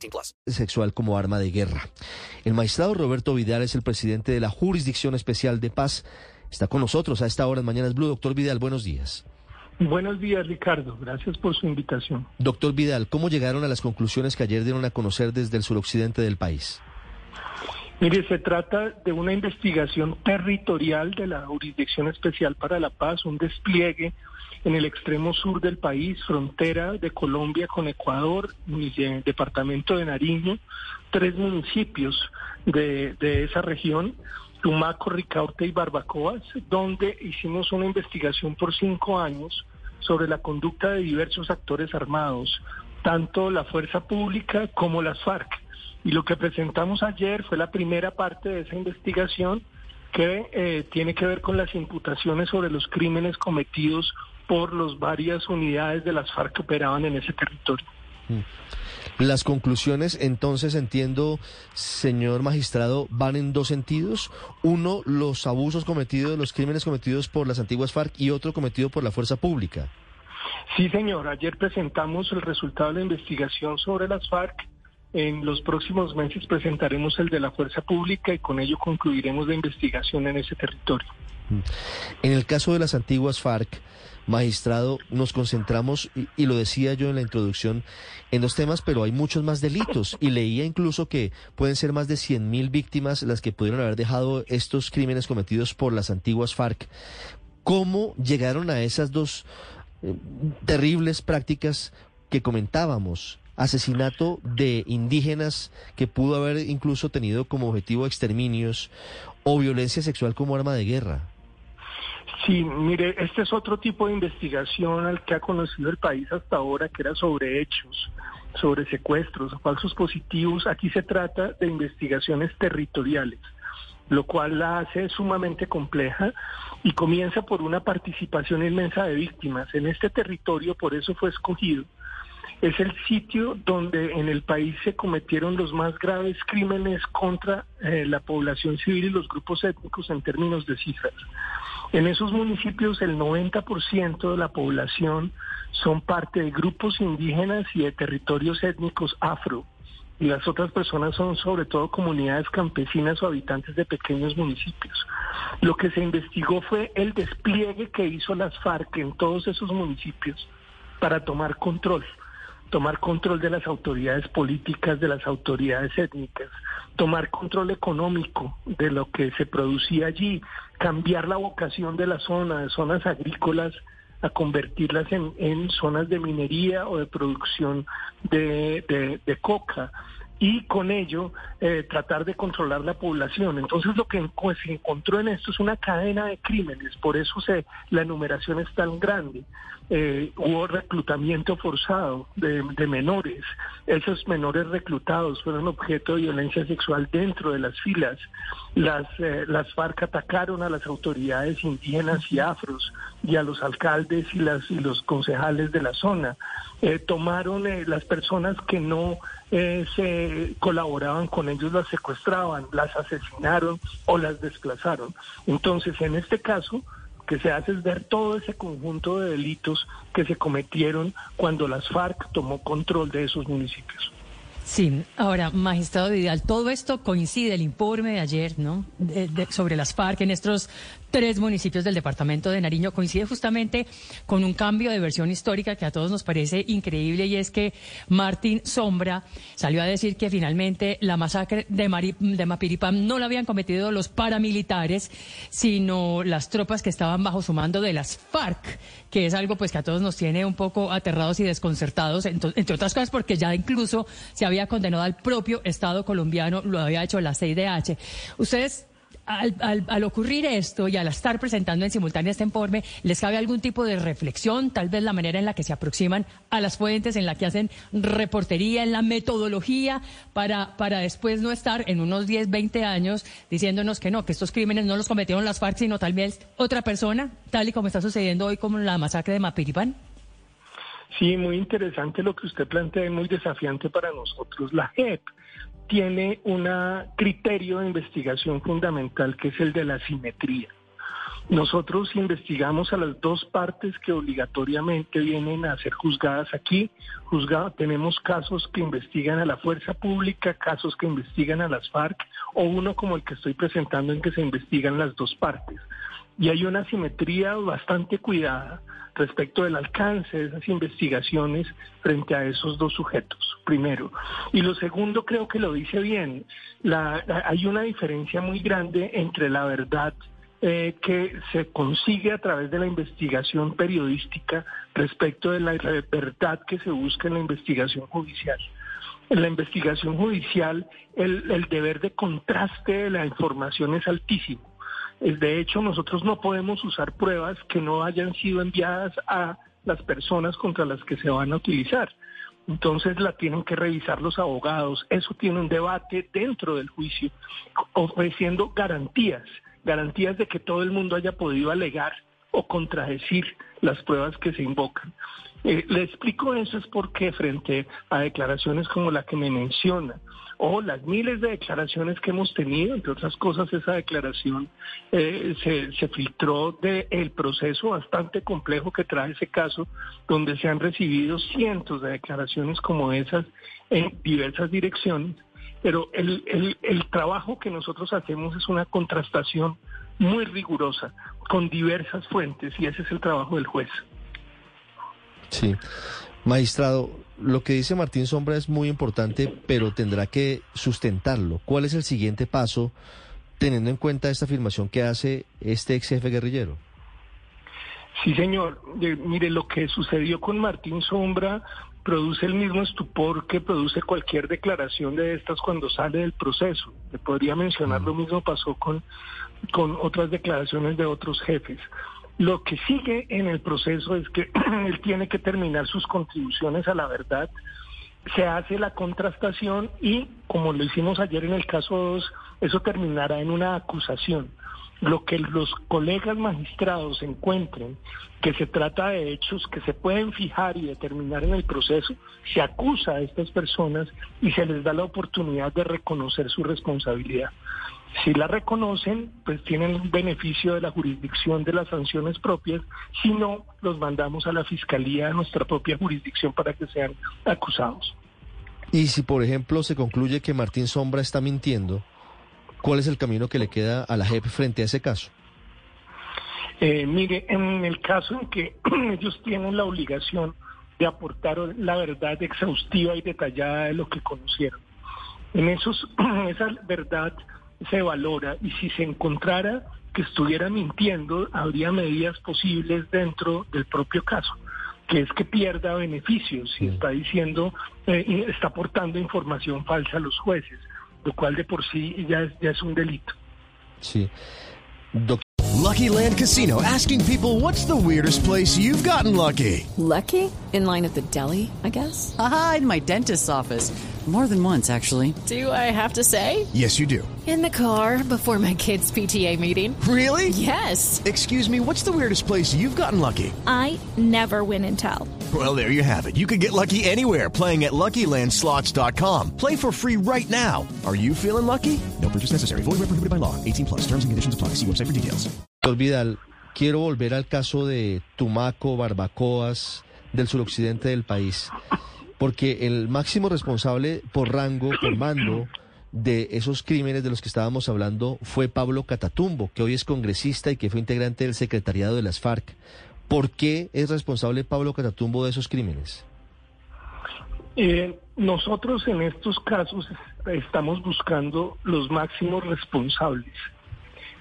18 plus. sexual como arma de guerra. El magistrado Roberto Vidal es el presidente de la Jurisdicción Especial de Paz. Está con nosotros a esta hora en Mañanas Blue. Doctor Vidal, buenos días. Buenos días, Ricardo. Gracias por su invitación. Doctor Vidal, ¿cómo llegaron a las conclusiones que ayer dieron a conocer desde el suroccidente del país? Mire, se trata de una investigación territorial de la Jurisdicción Especial para la Paz, un despliegue en el extremo sur del país, frontera de Colombia con Ecuador, departamento de Nariño, tres municipios de, de esa región, Tumaco, Ricaurte y Barbacoas, donde hicimos una investigación por cinco años sobre la conducta de diversos actores armados, tanto la fuerza pública como las FARC. Y lo que presentamos ayer fue la primera parte de esa investigación que eh, tiene que ver con las imputaciones sobre los crímenes cometidos por las varias unidades de las FARC que operaban en ese territorio. Las conclusiones, entonces, entiendo, señor magistrado, van en dos sentidos. Uno, los abusos cometidos, los crímenes cometidos por las antiguas FARC y otro cometido por la fuerza pública. Sí, señor. Ayer presentamos el resultado de la investigación sobre las FARC. En los próximos meses presentaremos el de la fuerza pública y con ello concluiremos la investigación en ese territorio. En el caso de las antiguas FARC, magistrado, nos concentramos, y, lo decía yo en la introducción, en dos temas, pero hay muchos más delitos. Y leía incluso que pueden ser más de 100.000 víctimas las que pudieron haber dejado estos crímenes cometidos por las antiguas FARC. ¿Cómo llegaron a esas dos eh, terribles prácticas que comentábamos? Asesinato de indígenas que pudo haber incluso tenido como objetivo exterminios o violencia sexual como arma de guerra. Sí, mire, este es otro tipo de investigación al que ha conocido el país hasta ahora, que era sobre hechos, sobre secuestros, falsos positivos. Aquí se trata de investigaciones territoriales, lo cual la hace sumamente compleja y comienza por una participación inmensa de víctimas. En este territorio, por eso fue escogido, es el sitio donde en el país se cometieron los más graves crímenes contra eh, la población civil y los grupos étnicos en términos de cifras. En esos municipios el 90% de la población son parte de grupos indígenas y de territorios étnicos afro. Y las otras personas son sobre todo comunidades campesinas o habitantes de pequeños municipios. Lo que se investigó fue el despliegue que hizo las FARC en todos esos municipios para tomar control tomar control de las autoridades políticas, de las autoridades étnicas, tomar control económico de lo que se producía allí, cambiar la vocación de la zona, de zonas agrícolas, a convertirlas en, en zonas de minería o de producción de, de, de coca y con ello eh, tratar de controlar la población. Entonces lo que pues, se encontró en esto es una cadena de crímenes, por eso se, la enumeración es tan grande. Eh, hubo reclutamiento forzado de, menores. Esos menores reclutados fueron objeto de violencia sexual dentro de las filas. Las, eh, las FARC atacaron a las autoridades indígenas y afros y a los alcaldes y, las, y los concejales de la zona. Eh, tomaron las personas que no se colaboraban con ellos, las secuestraban, las asesinaron o las desplazaron. Entonces, en este caso, que se hace es ver todo ese conjunto de delitos que se cometieron cuando las FARC tomó control de esos municipios. Sí, ahora, magistrado Vidal, todo esto coincide, el informe de ayer, ¿no? Sobre las FARC en estos tres municipios del departamento de Nariño coincide justamente con un cambio de versión histórica que a todos nos parece increíble y es que Martín Sombra salió a decir que finalmente la masacre de, Mari, de Mapiripam no la habían cometido los paramilitares, sino las tropas que estaban bajo su mando de las FARC, que es algo pues que a todos nos tiene un poco aterrados y desconcertados, entre otras cosas porque ya incluso se había condenado al propio Estado colombiano, lo había hecho la CIDH. Ustedes al, al- ocurrir esto y al estar presentando en simultánea este informe, ¿les cabe algún tipo de reflexión? Tal vez la manera en la que se aproximan a las fuentes, en la que hacen reportería, en la metodología, para, para después no estar en unos 10, 20 años diciéndonos que no, que estos crímenes no los cometieron las FARC, sino tal vez otra persona, tal y como está sucediendo hoy como la masacre de Mapiripán. Sí, muy interesante lo que usted plantea y muy desafiante para nosotros. La JEP tiene un criterio de investigación fundamental que es el de la simetría. Nosotros investigamos a las dos partes que obligatoriamente vienen a ser juzgadas aquí. Tenemos casos que investigan a la fuerza pública, casos que investigan a las FARC, o uno como el que estoy presentando en que se investigan las dos partes. Y hay una simetría bastante cuidada respecto del alcance de esas investigaciones frente a esos dos sujetos, primero. Y lo segundo, creo que lo dice bien, hay una diferencia muy grande entre la verdad eh, que se consigue a través de la investigación periodística respecto de la verdad que se busca en la investigación judicial. En la investigación judicial, el deber de contraste de la información es altísimo. De hecho, nosotros no podemos usar pruebas que no hayan sido enviadas a las personas contra las que se van a utilizar. Entonces la tienen que revisar los abogados. Eso tiene un debate dentro del juicio, ofreciendo garantías, garantías de que todo el mundo haya podido alegar o contradecir las pruebas que se invocan. Eh, le explico eso es porque frente a declaraciones como la que me menciona, o las miles de declaraciones que hemos tenido, entre otras cosas esa declaración eh, se, filtró del proceso bastante complejo que trae ese caso, donde se han recibido cientos de declaraciones como esas en diversas direcciones, pero el, el, el trabajo que nosotros hacemos es una contrastación muy rigurosa con diversas fuentes y ese es el trabajo del juez. Sí. Magistrado, lo que dice Martín Sombra es muy importante, pero tendrá que sustentarlo. ¿Cuál es el siguiente paso teniendo en cuenta esta afirmación que hace este ex jefe guerrillero? Sí, señor. Eh, mire, lo que sucedió con Martín Sombra produce el mismo estupor que produce cualquier declaración de estas cuando sale del proceso. Le podría mencionar lo mismo pasó con, con otras declaraciones de otros jefes. Lo que sigue en el proceso es que él tiene que terminar sus contribuciones a la verdad, se hace la contrastación y, como lo hicimos ayer en el caso 2, eso terminará en una acusación. Lo que los colegas magistrados encuentren que se trata de hechos que se pueden fijar y determinar en el proceso, se acusa a estas personas y se les da la oportunidad de reconocer su responsabilidad. Si la reconocen, pues tienen un beneficio de la jurisdicción de las sanciones propias, si no, los mandamos a la fiscalía de nuestra propia jurisdicción para que sean acusados. Y si, por ejemplo, se concluye que Martín Sombra está mintiendo, ¿cuál es el camino que le queda a la JEP frente a ese caso? Eh, mire, en el caso en que ellos tienen la obligación de aportar la verdad exhaustiva y detallada de lo que conocieron. En esos, esa verdad se valora y si se encontrara que estuviera mintiendo, habría medidas posibles dentro del propio caso, que es que pierda beneficios si está diciendo, eh, está aportando información falsa a los jueces, lo cual de por sí ya es, ya es un delito. Sí. Doc- Lucky Land Casino asking people what's the weirdest place you've gotten lucky? Lucky? In line at the deli, I guess? Aha, in my dentist's office. More than once, actually. Do I have to say? Yes, you do. In the car before my kids' PTA meeting. Really? Yes. Excuse me, what's the weirdest place you've gotten lucky? I never win and tell. Well, there you have it. You can get lucky anywhere playing at LuckyLandSlots.com. Play for free right now. Are you feeling lucky? No purchase necessary. Void where prohibited by law. 18 plus. Terms and conditions apply. See website for details. Doctor Vidal, quiero volver al caso de Tumaco, Barbacoas, del suroccidente del país, porque el máximo responsable por rango, por mando de esos crímenes de los que estábamos hablando fue Pablo Catatumbo, que hoy es congresista y que fue integrante del secretariado de las FARC. ¿Por qué es responsable Pablo Catatumbo de esos crímenes? Eh, nosotros en estos casos estamos buscando los máximos responsables.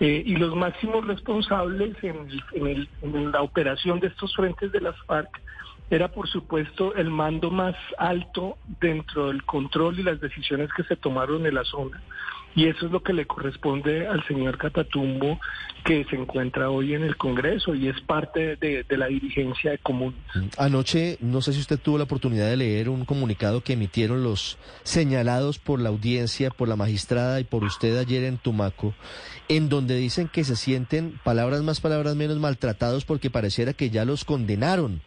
Eh, y los máximos responsables en, la operación de estos frentes de las FARC era por supuesto el mando más alto dentro del control y las decisiones que se tomaron en la zona. Y eso es lo que le corresponde al señor Catatumbo, que se encuentra hoy en el Congreso y es parte de, de, la dirigencia de Común. Anoche, no sé si usted tuvo la oportunidad de leer un comunicado que emitieron los señalados por la audiencia, por la magistrada y por usted ayer en Tumaco, en donde dicen que se sienten, palabras más, palabras menos, maltratados porque pareciera que ya los condenaron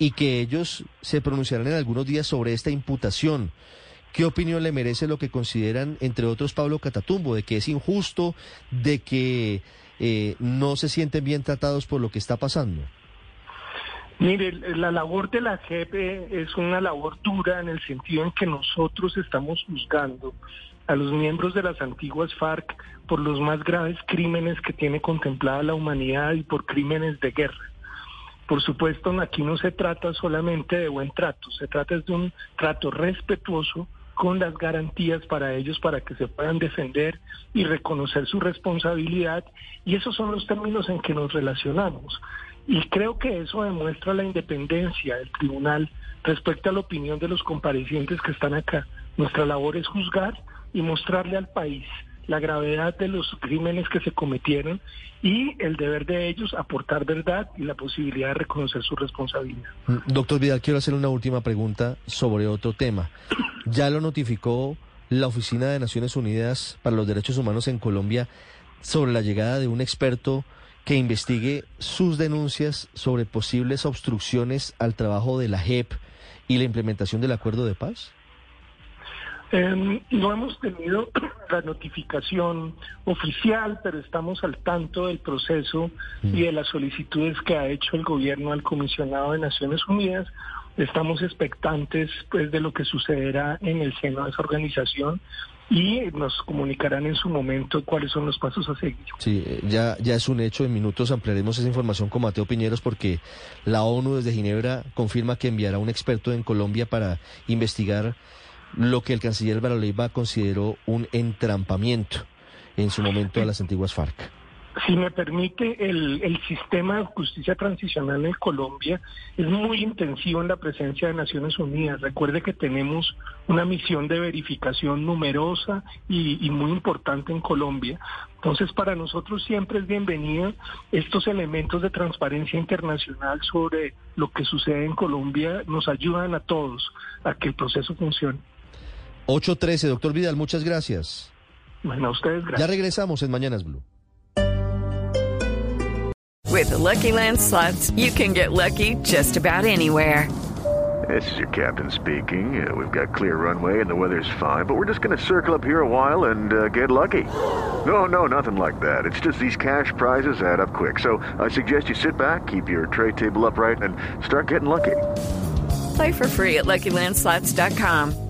y que ellos se pronunciarán en algunos días sobre esta imputación. ¿Qué opinión le merece lo que consideran, entre otros, Pablo Catatumbo, de que es injusto, de que eh, no se sienten bien tratados por lo que está pasando? Mire, la labor de la JEP es una labor dura en el sentido en que nosotros estamos juzgando a los miembros de las antiguas FARC por los más graves crímenes que tiene contemplada la humanidad y por crímenes de guerra. Por supuesto, aquí no se trata solamente de buen trato, se trata de un trato respetuoso con las garantías para ellos para que se puedan defender y reconocer su responsabilidad. Y esos son los términos en que nos relacionamos. Y creo que eso demuestra la independencia del tribunal respecto a la opinión de los comparecientes que están acá. Nuestra labor es juzgar y mostrarle al país la gravedad de los crímenes que se cometieron y el deber de ellos aportar verdad y la posibilidad de reconocer su responsabilidad. Mm, doctor Vidal, quiero hacer una última pregunta sobre otro tema. Ya lo notificó la Oficina de Naciones Unidas para los Derechos Humanos en Colombia sobre la llegada de un experto que investigue sus denuncias sobre posibles obstrucciones al trabajo de la JEP y la implementación del acuerdo de paz? Eh, no hemos tenido la notificación oficial, pero estamos al tanto del proceso y de las solicitudes que ha hecho el gobierno al comisionado de Naciones Unidas. Estamos expectantes pues de lo que sucederá en el seno de esa organización y nos comunicarán en su momento cuáles son los pasos a seguir. Sí, eh, ya, ya es un hecho. En minutos ampliaremos esa información con Mateo Piñeros porque la ONU desde Ginebra confirma que enviará un experto en Colombia para investigar lo que el canciller Álvaro Leiva consideró un entrampamiento en su momento a las antiguas FARC. Si me permite, el, el, sistema de justicia transicional en Colombia es muy intensivo en la presencia de Naciones Unidas. Recuerde que tenemos una misión de verificación numerosa y, y muy importante en Colombia. Entonces, para nosotros siempre es bienvenido estos elementos de transparencia internacional sobre lo que sucede en Colombia. Nos ayudan a todos a que el proceso funcione. 8.13, doctor Vidal, muchas gracias. Bueno, a ustedes gracias. Ya regresamos en Mañanas Blue. With the Lucky Land slots, you can get lucky just about anywhere. This is your captain speaking. Uh, we've got clear runway and the weather's fine, but we're just going to circle up here a while and uh, get lucky. No, no, nothing like that. It's just these cash prizes add up quick. So I suggest you sit back, keep your tray table upright, and start getting lucky. Play for free at LuckyLandSlots.com.